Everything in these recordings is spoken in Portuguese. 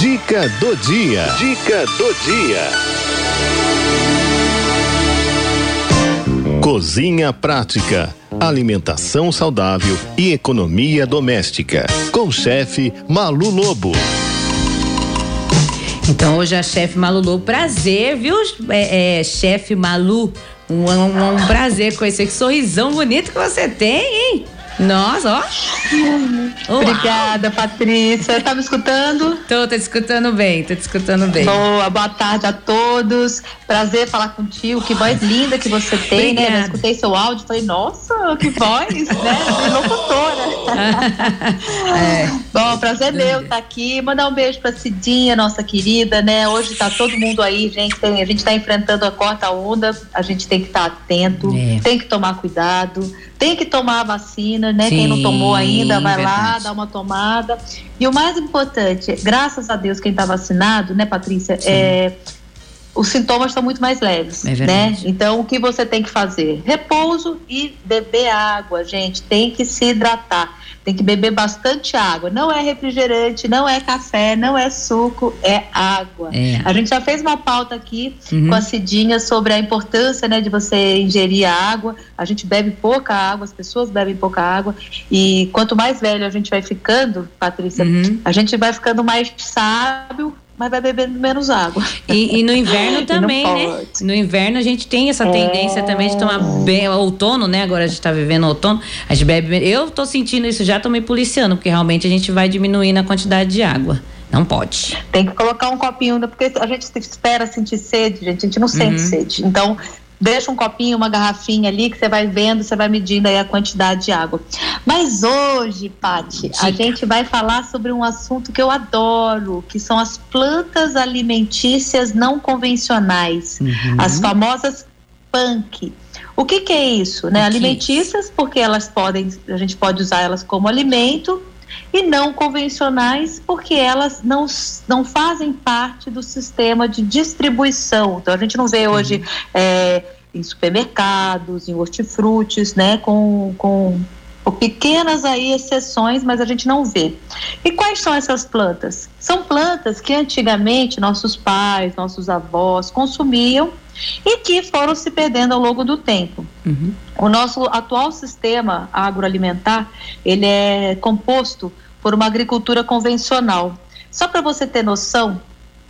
Dica do dia. Dica do dia. Cozinha prática, alimentação saudável e economia doméstica. Com o chefe Malu Lobo. Então hoje a chefe Malu Lobo, prazer, viu, é, é, chefe Malu? Um, um, um prazer conhecer que sorrisão bonito que você tem, hein? Nossa, ó. Obrigada, Patrícia. Tá me escutando? Tô, tô te escutando bem, tô te escutando bem. Boa, boa tarde a todos. Prazer falar contigo. Que voz linda que você tem, Obrigada. né? Eu escutei seu áudio e falei, nossa, que voz, né? De locutora. é. Bom, prazer meu estar tá aqui. Mandar um beijo pra Cidinha, nossa querida, né? Hoje tá todo mundo aí, gente. Tem, a gente tá enfrentando a quarta onda, a gente tem que estar tá atento, é. tem que tomar cuidado tem que tomar a vacina, né? Sim, quem não tomou ainda, vai verdade. lá, dá uma tomada. E o mais importante, graças a Deus, quem está vacinado, né, Patrícia, Sim. é os sintomas estão muito mais leves, é né? Então, o que você tem que fazer? Repouso e beber água, gente. Tem que se hidratar. Tem que beber bastante água. Não é refrigerante, não é café, não é suco, é água. É. A gente já fez uma pauta aqui uhum. com a Cidinha sobre a importância né, de você ingerir a água. A gente bebe pouca água, as pessoas bebem pouca água. E quanto mais velho a gente vai ficando, Patrícia, uhum. a gente vai ficando mais sábio mas vai bebendo menos água. E, e no inverno também, né? No inverno a gente tem essa tendência é... também de tomar bem outono, né? Agora a gente tá vivendo outono, a gente bebe. Eu tô sentindo isso já, tô me policiando, porque realmente a gente vai diminuindo a quantidade de água. Não pode. Tem que colocar um copinho, porque a gente espera sentir sede, gente, a gente não sente uhum. sede. Então, deixa um copinho, uma garrafinha ali que você vai vendo, você vai medindo aí a quantidade de água. Mas hoje, Pati, a gente vai falar sobre um assunto que eu adoro, que são as plantas alimentícias não convencionais, uhum. as famosas punk. O que, que é isso, né? Alimentícias, porque elas podem, a gente pode usar elas como alimento e não convencionais, porque elas não, não fazem parte do sistema de distribuição. Então, a gente não vê hoje é, em supermercados, em hortifrutis, né, com, com pequenas aí exceções, mas a gente não vê. E quais são essas plantas? São plantas que antigamente nossos pais, nossos avós consumiam e que foram se perdendo ao longo do tempo. Uhum. O nosso atual sistema agroalimentar ele é composto por uma agricultura convencional. Só para você ter noção,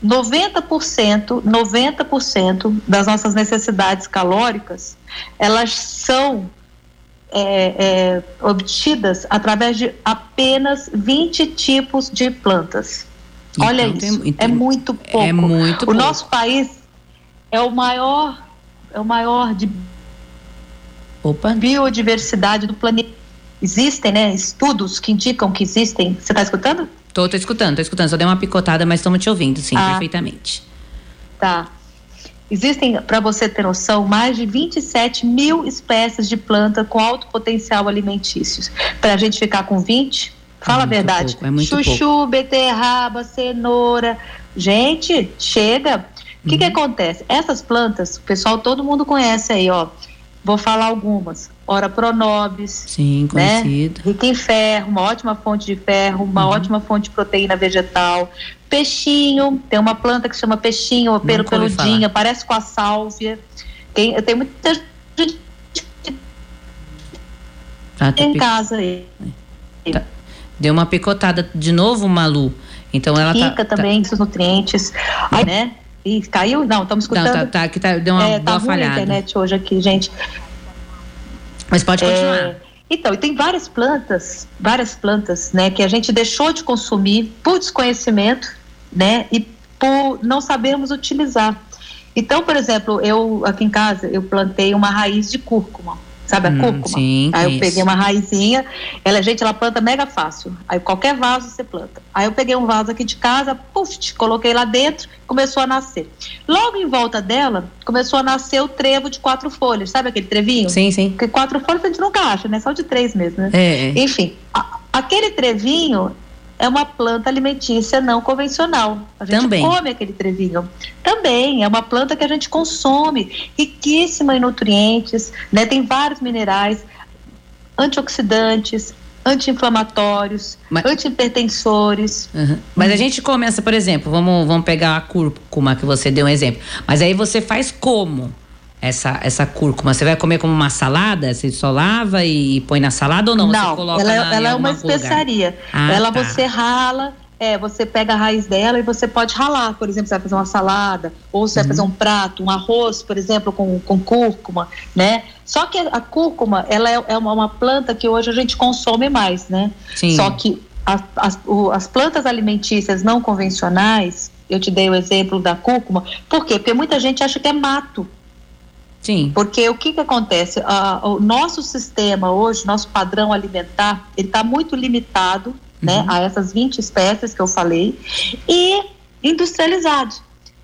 90%, 90% das nossas necessidades calóricas, elas são é, é, obtidas através de apenas 20 tipos de plantas. Então, Olha isso, tem, é muito pouco. É muito o pouco. nosso país é o maior, é o maior de Opa. biodiversidade do planeta. Existem, né, estudos que indicam que existem. Você está escutando? Tô, tô escutando, tô escutando. Só dei uma picotada, mas estamos te ouvindo, sim, ah, perfeitamente. Tá. Existem, para você ter noção, mais de 27 mil espécies de planta com alto potencial alimentício. Para a gente ficar com 20, fala é a verdade. Pouco, é Chuchu, pouco. beterraba, cenoura. Gente, chega. O que, que uhum. acontece? Essas plantas, o pessoal, todo mundo conhece aí, ó. Vou falar algumas. Ora pronobis. Sim, né? conhecido. Rica em ferro, uma ótima fonte de ferro, uma uhum. ótima fonte de proteína vegetal. Peixinho, tem uma planta que chama peixinho, ou pelo peludinha, parece com a sálvia. Tem, tem muita gente ah, tá em pic... casa aí. Tá. Deu uma picotada de novo, Malu. Então ela tá- Rica tá, também, tá... nutrientes. Aí, né? Ih, caiu? Não, estamos escutando. Não, tá, tá, que tá, deu uma é, boa tá falhada. a internet hoje aqui, gente. Mas pode continuar. É, então, e tem várias plantas, várias plantas, né, que a gente deixou de consumir por desconhecimento, né, e por não sabermos utilizar. Então, por exemplo, eu aqui em casa eu plantei uma raiz de cúrcuma sabe a hum, cúrcuma? Sim, Aí eu isso. peguei uma raizinha, ela, gente, ela planta mega fácil. Aí qualquer vaso você planta. Aí eu peguei um vaso aqui de casa, puf, coloquei lá dentro, começou a nascer. Logo em volta dela, começou a nascer o trevo de quatro folhas, sabe aquele trevinho? Sim, sim. Porque quatro folhas a gente nunca acha, né? Só de três mesmo, né? É. Enfim, a, aquele trevinho, é uma planta alimentícia não convencional. A gente Também. come aquele trevinho. Também é uma planta que a gente consome, riquíssima em nutrientes, né? Tem vários minerais, antioxidantes, anti-inflamatórios, Mas... anti-hipertensores. Uhum. Mas a gente começa, por exemplo, vamos, vamos pegar a cúrcuma que você deu um exemplo. Mas aí você faz como? Essa, essa cúrcuma? Você vai comer como uma salada? Você só lava e põe na salada ou não? Não, você coloca ela, é, na, ela é uma especiaria. Ah, ela tá. você rala, é, você pega a raiz dela e você pode ralar. Por exemplo, você vai fazer uma salada, ou você uhum. vai fazer um prato, um arroz, por exemplo, com, com cúrcuma, né? Só que a cúrcuma, ela é, é uma, uma planta que hoje a gente consome mais, né? Sim. Só que as, as, o, as plantas alimentícias não convencionais, eu te dei o exemplo da cúrcuma, por quê? Porque muita gente acha que é mato. Sim. Porque o que, que acontece? Uh, o nosso sistema hoje, nosso padrão alimentar, ele está muito limitado né, uhum. a essas 20 espécies que eu falei e industrializado.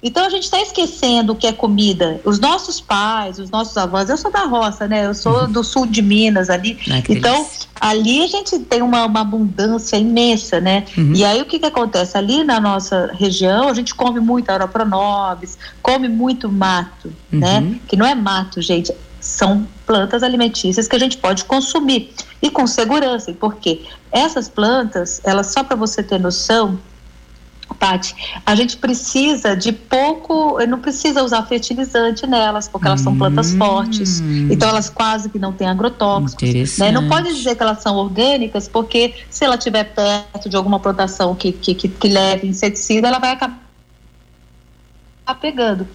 Então a gente está esquecendo o que é comida. Os nossos pais, os nossos avós, eu sou da roça, né? Eu sou uhum. do sul de Minas ali. Ai, então delícia. ali a gente tem uma, uma abundância imensa, né? Uhum. E aí o que que acontece? Ali na nossa região a gente come muito auropronobis, come muito mato, né? uhum. né? Que não é mato, gente, são plantas alimentícias que a gente pode consumir e com segurança. E por quê? Essas plantas, elas só para você ter noção, Tati, a gente precisa de pouco, não precisa usar fertilizante nelas, porque elas são plantas hum. fortes. Então elas quase que não têm agrotóxicos. Né? Não pode dizer que elas são orgânicas, porque se ela estiver perto de alguma plantação que, que, que, que leve inseticida, ela vai acabar pegando.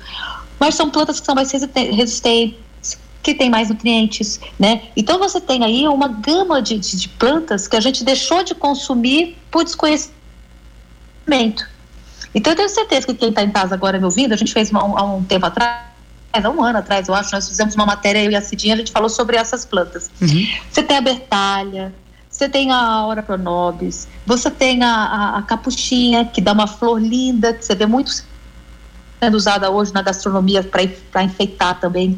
Mas são plantas que são mais resistentes que tem mais nutrientes, né? Então você tem aí uma gama de, de, de plantas que a gente deixou de consumir por desconhecimento então eu tenho certeza que quem está em casa agora me ouvindo, a gente fez uma, há um tempo atrás, há um ano atrás, eu acho, nós fizemos uma matéria, eu e a Cidinha, a gente falou sobre essas plantas. Uhum. Você tem a bertalha, você tem a aura pronobis, você tem a, a, a, capuchinha, que dá uma flor linda, que você vê muito sendo usada hoje na gastronomia para enfeitar também.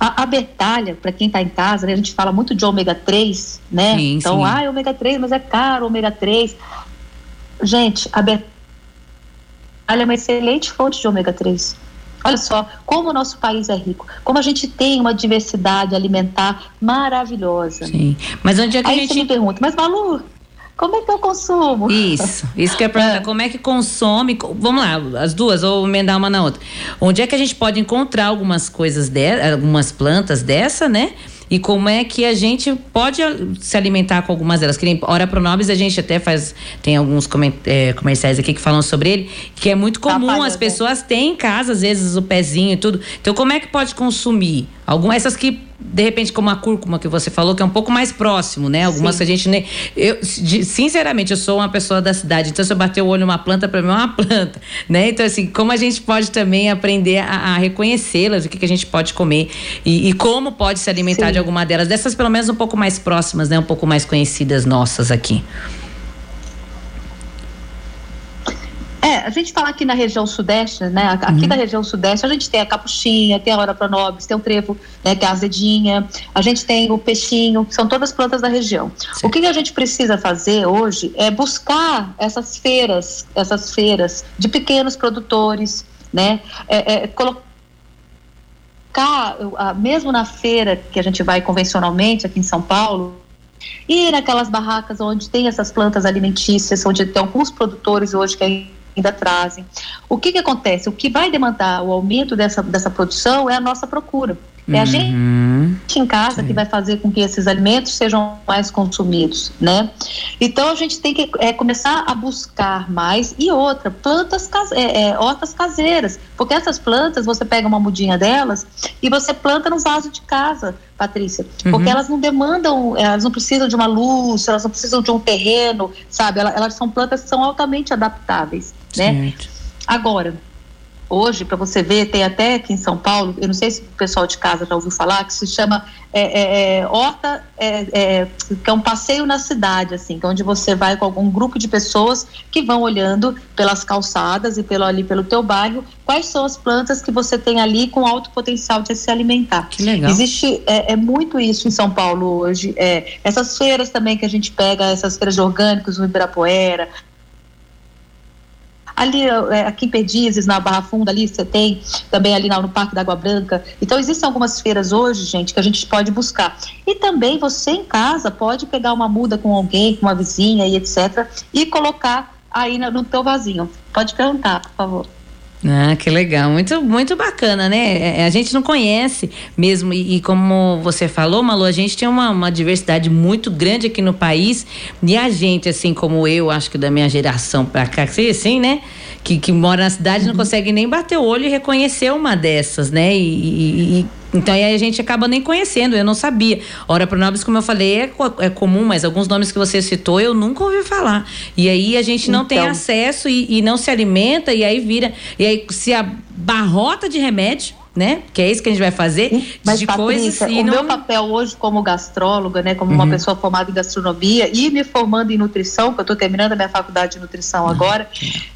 A, a bertalha, para quem está em casa, né, a gente fala muito de ômega 3, né? Sim, então, sim. ah, ômega 3, mas é caro ômega 3. Gente, a betalha é uma excelente fonte de ômega 3. Olha só como o nosso país é rico, como a gente tem uma diversidade alimentar maravilhosa. Sim, mas onde é que Aí a gente... você me pergunta, mas Malu, como é que eu consumo? Isso, isso que é pergunta. Como é que consome? Vamos lá, as duas, ou emendar uma na outra. Onde é que a gente pode encontrar algumas coisas, de, algumas plantas dessa, né? E como é que a gente pode se alimentar com algumas delas. Que nem Ora Pronobis, a gente até faz, tem alguns é, comerciais aqui que falam sobre ele, que é muito comum, as pessoas têm em casa, às vezes, o pezinho e tudo. Então, como é que pode consumir? Algumas, essas que de repente, como a cúrcuma que você falou, que é um pouco mais próximo, né? Algumas Sim. que a gente nem. Eu, sinceramente, eu sou uma pessoa da cidade, então se eu bater o olho numa planta, para mim é uma planta, né? Então, assim, como a gente pode também aprender a, a reconhecê-las, o que, que a gente pode comer e, e como pode se alimentar Sim. de alguma delas, dessas pelo menos um pouco mais próximas, né? Um pouco mais conhecidas nossas aqui. É, a gente fala aqui na região sudeste, né? Aqui uhum. na região sudeste a gente tem a capuchinha, tem a hora pronobis, tem o trevo, né, que é a azedinha, a gente tem o peixinho, que são todas plantas da região. Sim. O que, que, a gente precisa fazer hoje é buscar essas feiras, essas feiras de pequenos produtores, né? É, é, colocar mesmo na feira que a gente vai convencionalmente aqui em São Paulo, e naquelas barracas onde tem essas plantas alimentícias, onde tem alguns produtores hoje que ainda trazem. O que, que acontece? O que vai demandar o aumento dessa, dessa produção é a nossa procura. É a uhum. gente em casa Sim. que vai fazer com que esses alimentos sejam mais consumidos, né? Então a gente tem que é, começar a buscar mais e outra plantas é, é, hortas caseiras, porque essas plantas você pega uma mudinha delas e você planta no vaso de casa, Patrícia, porque uhum. elas não demandam, elas não precisam de uma luz, elas não precisam de um terreno, sabe? Elas, elas são plantas que são altamente adaptáveis né? Agora, hoje, para você ver, tem até aqui em São Paulo, eu não sei se o pessoal de casa já ouviu falar, que se chama é, é, é Horta, é, é, que é um passeio na cidade, assim, é onde você vai com algum grupo de pessoas que vão olhando pelas calçadas e pelo, ali pelo teu bairro, quais são as plantas que você tem ali com alto potencial de se alimentar. Que legal. Existe, é, muito isso em São Paulo hoje, é, essas feiras também que a gente pega, essas feiras de orgânicos no Ibirapuera, ali é, aqui em Perdizes, na Barra Funda, ali você tem, também ali no Parque da Água Branca. Então, existem algumas feiras hoje, gente, que a gente pode buscar. E também você em casa pode pegar uma muda com alguém, com uma vizinha e etc. e colocar aí no, no teu vasinho. Pode perguntar, por favor. Ah, que legal, muito, muito bacana, né? É, é, a gente não conhece mesmo, e, e, como você falou, Malu, a gente tem uma, uma, diversidade muito grande aqui no país, e a gente, assim como eu, acho que da minha geração pra cá, assim, né? Que, que mora na cidade, uhum. não consegue nem bater o olho e reconhecer uma dessas, né? e, e então aí a gente acaba nem conhecendo, eu não sabia. Ora Pronobis, como eu falei, é, é, comum, mas alguns nomes que você citou eu nunca ouvi falar. E aí a gente não então. tem acesso e, e não se alimenta, e aí vira. E aí se abarrota de remédio né? Que é isso que a gente vai fazer. Mas, de Patrícia, coisas o não... meu papel hoje como gastróloga, né? Como uhum. uma pessoa formada em gastronomia e me formando em nutrição, que eu estou terminando a minha faculdade de nutrição uhum. agora,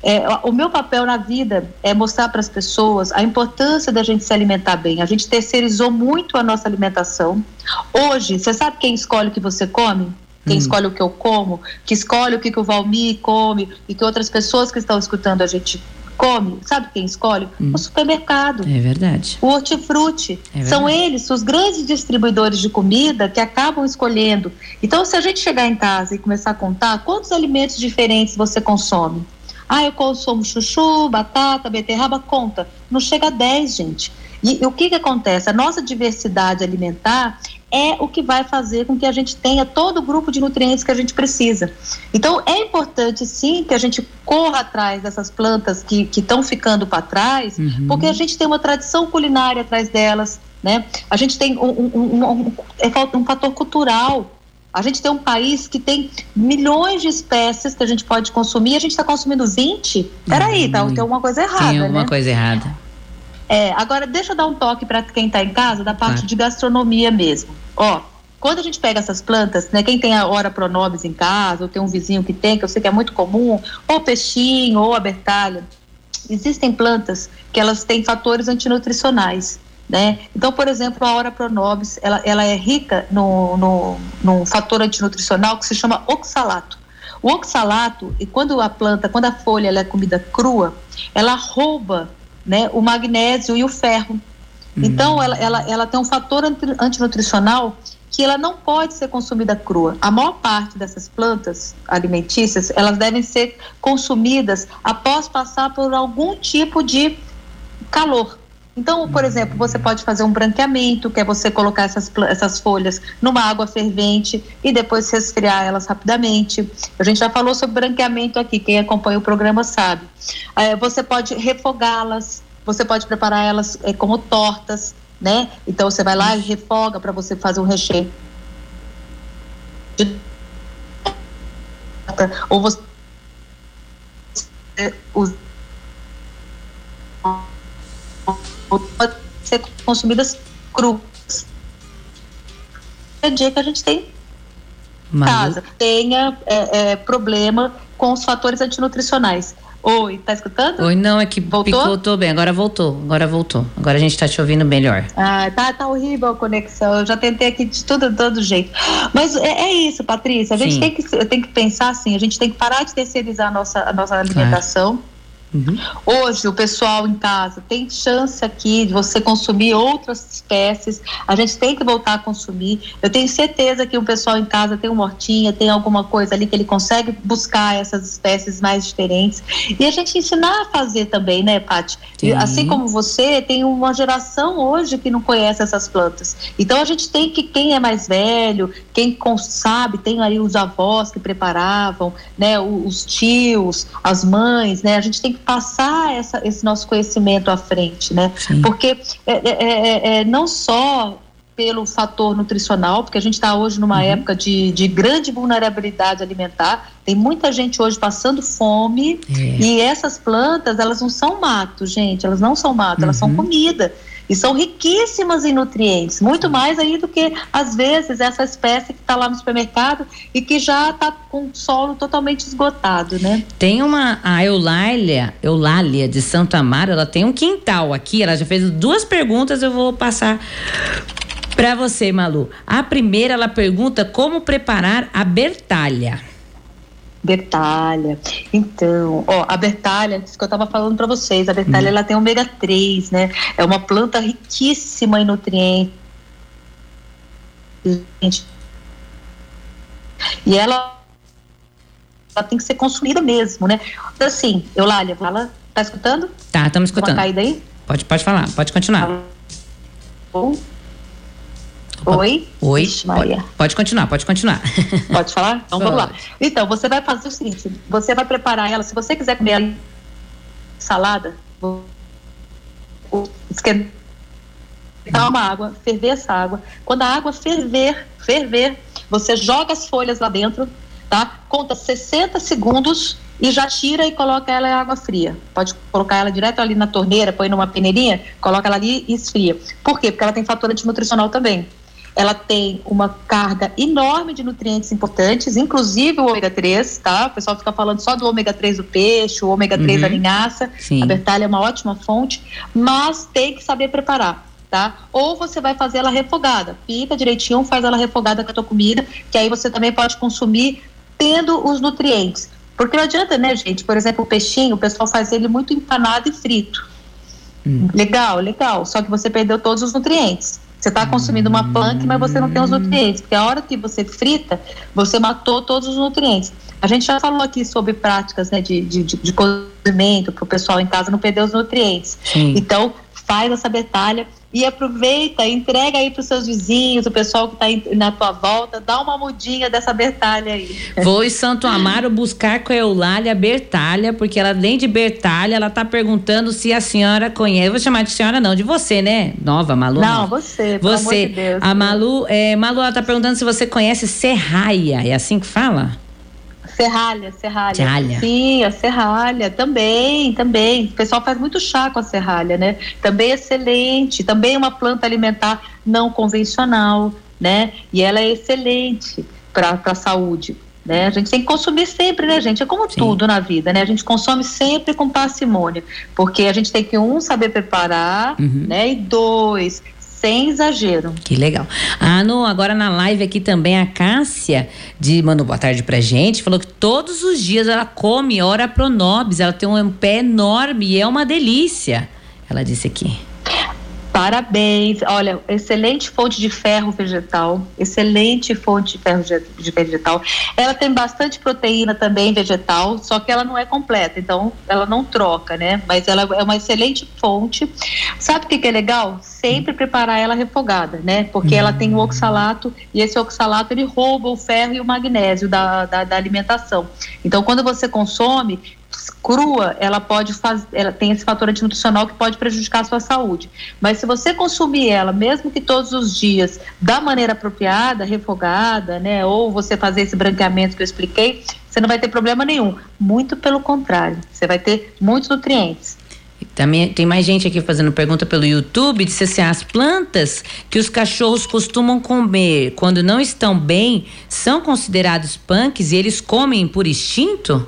é, o meu papel na vida é mostrar para as pessoas a importância da gente se alimentar bem. A gente terceirizou muito a nossa alimentação. Hoje, você sabe quem escolhe o que você come? quem hum. escolhe o que eu como, que escolhe o que, que o Valmir come e que outras pessoas que estão escutando a gente come, sabe quem escolhe? Hum. O supermercado. É verdade. O hortifruti. É São eles, os grandes distribuidores de comida, que acabam escolhendo. Então, se a gente chegar em casa e começar a contar quantos alimentos diferentes você consome. Ah, eu consumo chuchu, batata, beterraba, conta. Não chega a 10, gente. E, e o que, que acontece? A nossa diversidade alimentar é o que vai fazer com que a gente tenha todo o grupo de nutrientes que a gente precisa. Então, é importante, sim, que a gente corra atrás dessas plantas que estão ficando para trás, uhum. porque a gente tem uma tradição culinária atrás delas, né? A gente tem um, um, um, um, é um fator cultural. A gente tem um país que tem milhões de espécies que a gente pode consumir, a gente está consumindo 20. Peraí, uhum. tá, tem alguma coisa errada. Tem alguma né? coisa errada. É, agora, deixa eu dar um toque para quem está em casa da parte de gastronomia mesmo. Ó, quando a gente pega essas plantas, né, quem tem a hora pronobis em casa, ou tem um vizinho que tem, que eu sei que é muito comum, ou peixinho, ou a bertalha, existem plantas que elas têm fatores antinutricionais. Né? Então, por exemplo, a hora pronobis, ela, ela é rica no, no, no fator antinutricional que se chama oxalato. O oxalato, e quando a planta, quando a folha é comida crua, ela rouba né, o magnésio e o ferro. Hum. Então, ela, ela, ela tem um fator antinutricional que ela não pode ser consumida crua. A maior parte dessas plantas alimentícias, elas devem ser consumidas após passar por algum tipo de calor. Então, por exemplo, você pode fazer um branqueamento, que é você colocar essas, essas folhas numa água fervente e depois resfriar elas rapidamente. A gente já falou sobre branqueamento aqui, quem acompanha o programa sabe. É, você pode refogá-las, você pode preparar elas é, como tortas, né? Então você vai lá e refoga para você fazer um recheio. Ou você usa pode ser consumidas cruas. É dia que a gente tem Mas... casa, tenha é, é, problema com os fatores antinutricionais. Oi, tá escutando? Oi, não, é que voltou? picotou bem, agora voltou, agora voltou. Agora a gente tá te ouvindo melhor. Ah, tá, tá horrível a conexão. Eu já tentei aqui de tudo, todo jeito. Mas é, é isso, Patrícia. A gente tem que, tem que pensar assim, a gente tem que parar de terceirizar a nossa, a nossa alimentação. Claro Uhum. Hoje, o pessoal em casa tem chance aqui de você consumir outras espécies. A gente tem que voltar a consumir. Eu tenho certeza que o pessoal em casa tem uma hortinha, tem alguma coisa ali que ele consegue buscar essas espécies mais diferentes. E a gente ensinar a fazer também, né, Paty? Assim como você, tem uma geração hoje que não conhece essas plantas. Então, a gente tem que, quem é mais velho, quem sabe, tem aí os avós que preparavam, né, os tios, as mães, né, a gente tem que passar essa, esse nosso conhecimento à frente, né? Sim. Porque é, é, é, é, não só pelo fator nutricional, porque a gente está hoje numa uhum. época de, de grande vulnerabilidade alimentar, tem muita gente hoje passando fome é. e essas plantas, elas não são mato, gente, elas não são mato, uhum. elas são uhum. comida e são riquíssimas em nutrientes, muito mais aí do que às vezes essa espécie que está lá no supermercado e que já está com o solo totalmente esgotado, né? Tem uma a Eulália, Eulália de Santo Amaro, ela tem um quintal aqui, ela já fez duas perguntas, eu vou passar para você, Malu. A primeira ela pergunta como preparar a bertalha. Bertalha. Então, ó, a bertalha, isso que eu estava falando para vocês, a bertalha hum. ela tem ômega 3, né? É uma planta riquíssima em nutrientes. E ela, ela tem que ser consumida mesmo, né? Então, assim, Eulália, fala, tá escutando? Tá, estamos escutando. Uma caída aí? Pode, pode falar, pode continuar. Tá bom. Oi? Oi, Maria. Pode, pode, continuar, pode continuar. Pode falar? Então pode. vamos lá. Então, você vai fazer o seguinte: você vai preparar ela, se você quiser comer salada, esquentar uma água, ferver essa água. Quando a água ferver, ferver, você joga as folhas lá dentro, tá? Conta 60 segundos e já tira e coloca ela em água fria. Pode colocar ela direto ali na torneira, põe numa peneirinha, coloca ela ali e esfria. Por quê? Porque ela tem fator antinutricional também ela tem uma carga enorme de nutrientes importantes, inclusive o ômega 3, tá? O pessoal fica falando só do ômega 3 do peixe, o ômega 3 uhum. da linhaça. Sim. A bertalha é uma ótima fonte, mas tem que saber preparar. Tá? Ou você vai fazer ela refogada, pica direitinho, faz ela refogada com a tua comida, que aí você também pode consumir tendo os nutrientes. Porque não adianta, né, gente? Por exemplo, o peixinho, o pessoal faz ele muito empanado e frito. Hum. Legal, legal. Só que você perdeu todos os nutrientes. Você está consumindo uma punk, mas você não tem os nutrientes, porque a hora que você frita, você matou todos os nutrientes. A gente já falou aqui sobre práticas né, de, de, de cozimento para o pessoal em casa não perder os nutrientes. Sim. Então, faz essa batalha e aproveita, entrega aí para os seus vizinhos, o pessoal que está na tua volta, dá uma mudinha dessa Bertalha aí. Vou em Santo Amaro buscar com a Eulália Bertalha, porque ela, além de Bertalha, ela está perguntando se a senhora conhece. vou chamar de senhora, não, de você, né? Nova, Malu? Não, você. Você. De Deus, a Malu, é, Malu, ela está perguntando se você conhece Serraia. É assim que fala? Serralha, serralha. Serralha. Sim, a serralha também, também. O pessoal faz muito chá com a serralha, né? Também é excelente, também é uma planta alimentar não convencional, né? E ela é excelente para a saúde. Né? A gente tem que consumir sempre, né, gente? É como Sim. tudo na vida, né? A gente consome sempre com parcimônia, porque a gente tem que um saber preparar, uhum. né? E dois sem exagero. Que legal. Ah, no, agora na live aqui também a Cássia de mandou boa tarde pra gente, falou que todos os dias ela come ora pronobis, ela tem um pé enorme e é uma delícia. Ela disse aqui. Parabéns. Olha, excelente fonte de ferro vegetal, excelente fonte de ferro de vegetal. Ela tem bastante proteína também vegetal, só que ela não é completa, então ela não troca, né? Mas ela é uma excelente fonte. Sabe o que, que é legal? Sempre preparar ela refogada, né? Porque ela tem o oxalato e esse oxalato ele rouba o ferro e o magnésio da, da, da alimentação. Então, quando você consome, crua, ela pode fazer, ela tem esse fator antinutricional que pode prejudicar a sua saúde. Mas se você consumir ela, mesmo que todos os dias, da maneira apropriada, refogada, né, ou você fazer esse branqueamento que eu expliquei, você não vai ter problema nenhum. Muito pelo contrário, você vai ter muitos nutrientes. Também tem mais gente aqui fazendo pergunta pelo YouTube, disse assim, as plantas que os cachorros costumam comer quando não estão bem são considerados punks e eles comem por instinto?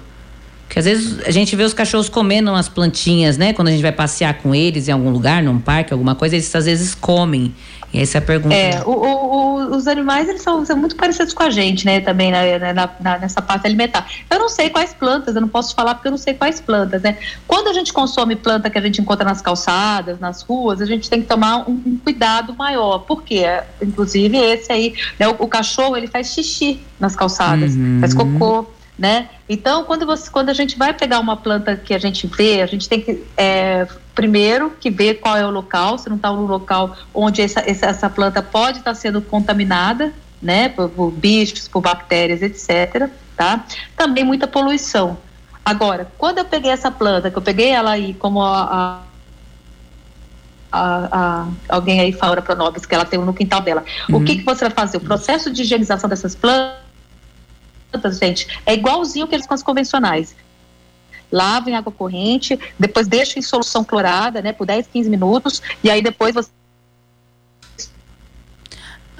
Porque às vezes a gente vê os cachorros comendo umas plantinhas, né? Quando a gente vai passear com eles em algum lugar, num parque, alguma coisa, eles às vezes comem. E essa é a pergunta. É, o, o, os animais eles são, são, muito parecidos com a gente, né? Também na, na, na, nessa parte alimentar. Eu não sei quais plantas, eu não posso falar porque eu não sei quais plantas, né? Quando a gente consome planta que a gente encontra nas calçadas, nas ruas, a gente tem que tomar um, um cuidado maior. Por quê? Inclusive esse aí, né? o, o, cachorro ele faz xixi nas calçadas, uhum. faz cocô né? Então, quando, você, quando a gente vai pegar uma planta que a gente vê, a gente tem que é, primeiro que ver qual é o local, se não está no local onde essa, essa planta pode estar tá sendo contaminada, né? Por, por, bichos, por bactérias, etc. Tá? Também muita poluição. Agora, quando eu peguei essa planta, que eu peguei ela aí como a, a, a, a alguém aí fala para nós que ela tem no quintal dela. Uhum. O que, que você vai fazer? O processo de higienização dessas plantas plantas, gente, é igualzinho que eles com as convencionais. Lava em água corrente, depois deixa em solução clorada, né, por 10, 15 minutos, e aí depois você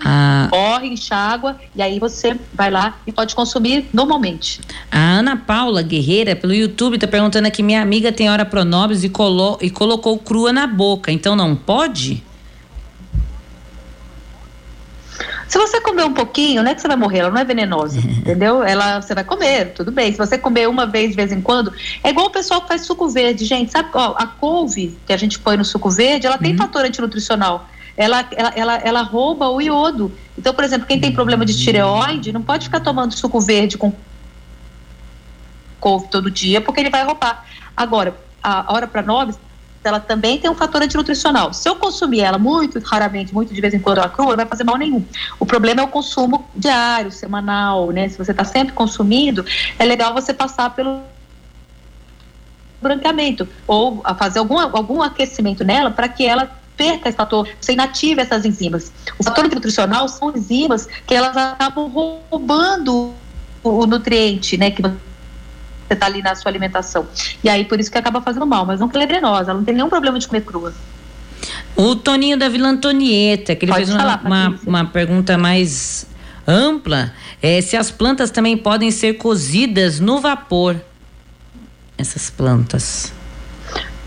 ah. corre, enxágua, e aí você vai lá e pode consumir normalmente. A Ana Paula Guerreira, pelo YouTube, está perguntando aqui: minha amiga tem hora pronobis e, colo e colocou crua na boca, então não pode? Se você comer um pouquinho, não é que você vai morrer, ela não é venenosa, uhum. entendeu? Ela, você vai comer, tudo bem. Se você comer uma vez de vez em quando, é igual o pessoal que faz suco verde, gente. Sabe, ó, a couve que a gente põe no suco verde, ela tem uhum. fator antinutricional. Ela, ela, ela, ela, rouba o iodo. Então, por exemplo, quem tem problema de tireoide não pode ficar tomando suco verde com couve todo dia, porque ele vai roubar. Agora, a hora para nobres, ela também tem um fator antinutricional. Se eu consumir ela muito raramente, muito de vez em quando ela crua, não vai fazer mal nenhum. O problema é o consumo diário, semanal, né? Se você está sempre consumindo, é legal você passar pelo branqueamento ou fazer algum, algum aquecimento nela para que ela perca esse fator, você inativa essas enzimas. O fator nutricional são enzimas que elas acabam roubando o nutriente, né, que você está ali na sua alimentação. E aí por isso que acaba fazendo mal, mas não que ela é venenosa, ela não tem nenhum problema de comer crua. O Toninho da Vila Antonieta, que ele Pode fez falar, uma, uma, uma, pergunta mais ampla, é se as plantas também podem ser cozidas no vapor. Essas plantas.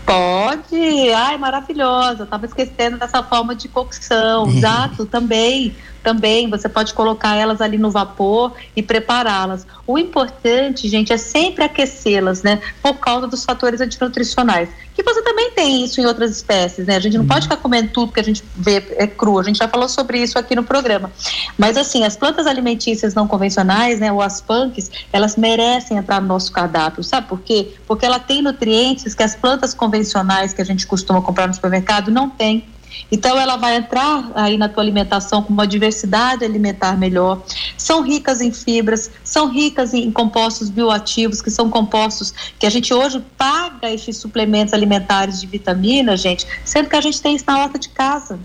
Pode, ai, maravilhosa. Estava esquecendo dessa forma de cocção. Exato, também também você pode colocar elas ali no vapor e prepará-las. O importante, gente, é sempre aquecê-las, né? Por causa dos fatores antinutricionais. Que você também tem isso em outras espécies, né? A gente não pode ficar comendo tudo que a gente vê é cru. A gente já falou sobre isso aqui no programa. Mas assim, as plantas alimentícias não convencionais, né, ou as punks, elas merecem entrar no nosso cardápio. Sabe por quê? Porque ela tem nutrientes que as plantas convencionais que a gente costuma comprar no supermercado não têm. Então ela vai entrar aí na tua alimentação com uma diversidade alimentar melhor. São ricas em fibras, são ricas em compostos bioativos, que são compostos que a gente hoje paga esses suplementos alimentares de vitamina, gente, sendo que a gente tem isso na horta de casa.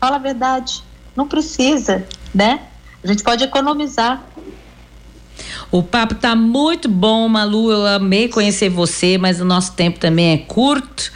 Fala a verdade, não precisa, né? A gente pode economizar. O papo tá muito bom, Malu. Eu amei conhecer você, mas o nosso tempo também é curto.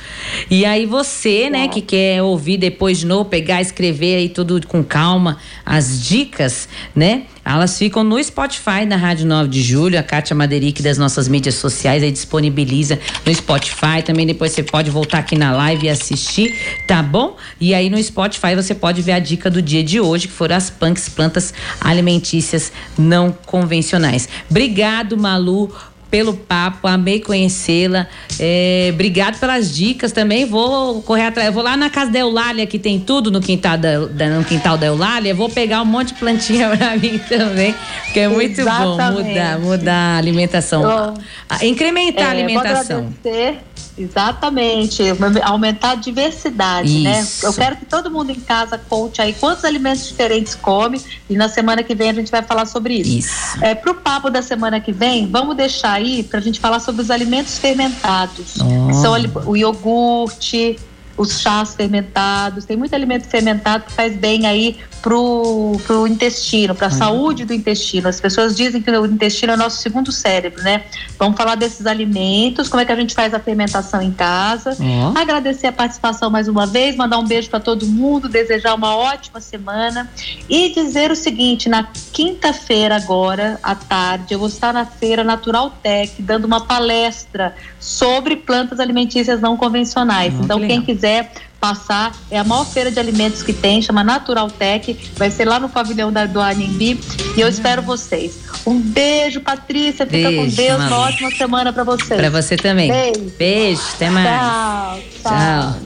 E aí você, né, que quer ouvir depois de novo, pegar, escrever aí tudo com calma, as dicas, né? Elas ficam no Spotify da Rádio 9 de Julho. A Kátia Maderic das nossas mídias sociais aí disponibiliza no Spotify. Também depois você pode voltar aqui na live e assistir, tá bom? E aí no Spotify você pode ver a dica do dia de hoje, que foram as punks, plantas alimentícias não convencionais. Obrigado, Malu pelo papo, amei conhecê-la. É, obrigado pelas dicas também. Vou correr atrás. Vou lá na casa da Eulália, que tem tudo no quintal da, no quintal da Eulália. Vou pegar um monte de plantinha para mim também, porque é muito Exatamente. bom mudar, mudar a alimentação. Bom, incrementar é, a alimentação. Vou agradecer Exatamente, aumentar a diversidade, né? Isso. né? Eu quero que todo mundo em casa conte aí quantos alimentos diferentes come e na semana que vem a gente vai falar sobre isso. isso. É, Para o papo da semana que vem, vamos deixar aí para a gente falar sobre os alimentos fermentados, oh. que são o iogurte, os chás fermentados, tem muito alimento fermentado que faz bem aí pro, pro intestino, para a uhum. saúde do intestino. As pessoas dizem que o intestino é o nosso segundo cérebro, né? Vamos falar desses alimentos, como é que a gente faz a fermentação em casa. Uhum. Agradecer a participação mais uma vez, mandar um beijo para todo mundo, desejar uma ótima semana e dizer o seguinte, na quinta-feira agora, à tarde, eu vou estar na feira Natural Tech dando uma palestra sobre plantas alimentícias não convencionais. Uhum, então, quem quiser quiser passar, é a maior feira de alimentos que tem, chama Natural Tech, vai ser lá no pavilhão da, do Anhembi e eu espero vocês. Um beijo, Patrícia, fica beijo, com Deus, uma ótima semana para vocês. Para você também. Beijo. Beijo, até mais. tchau. tchau. tchau.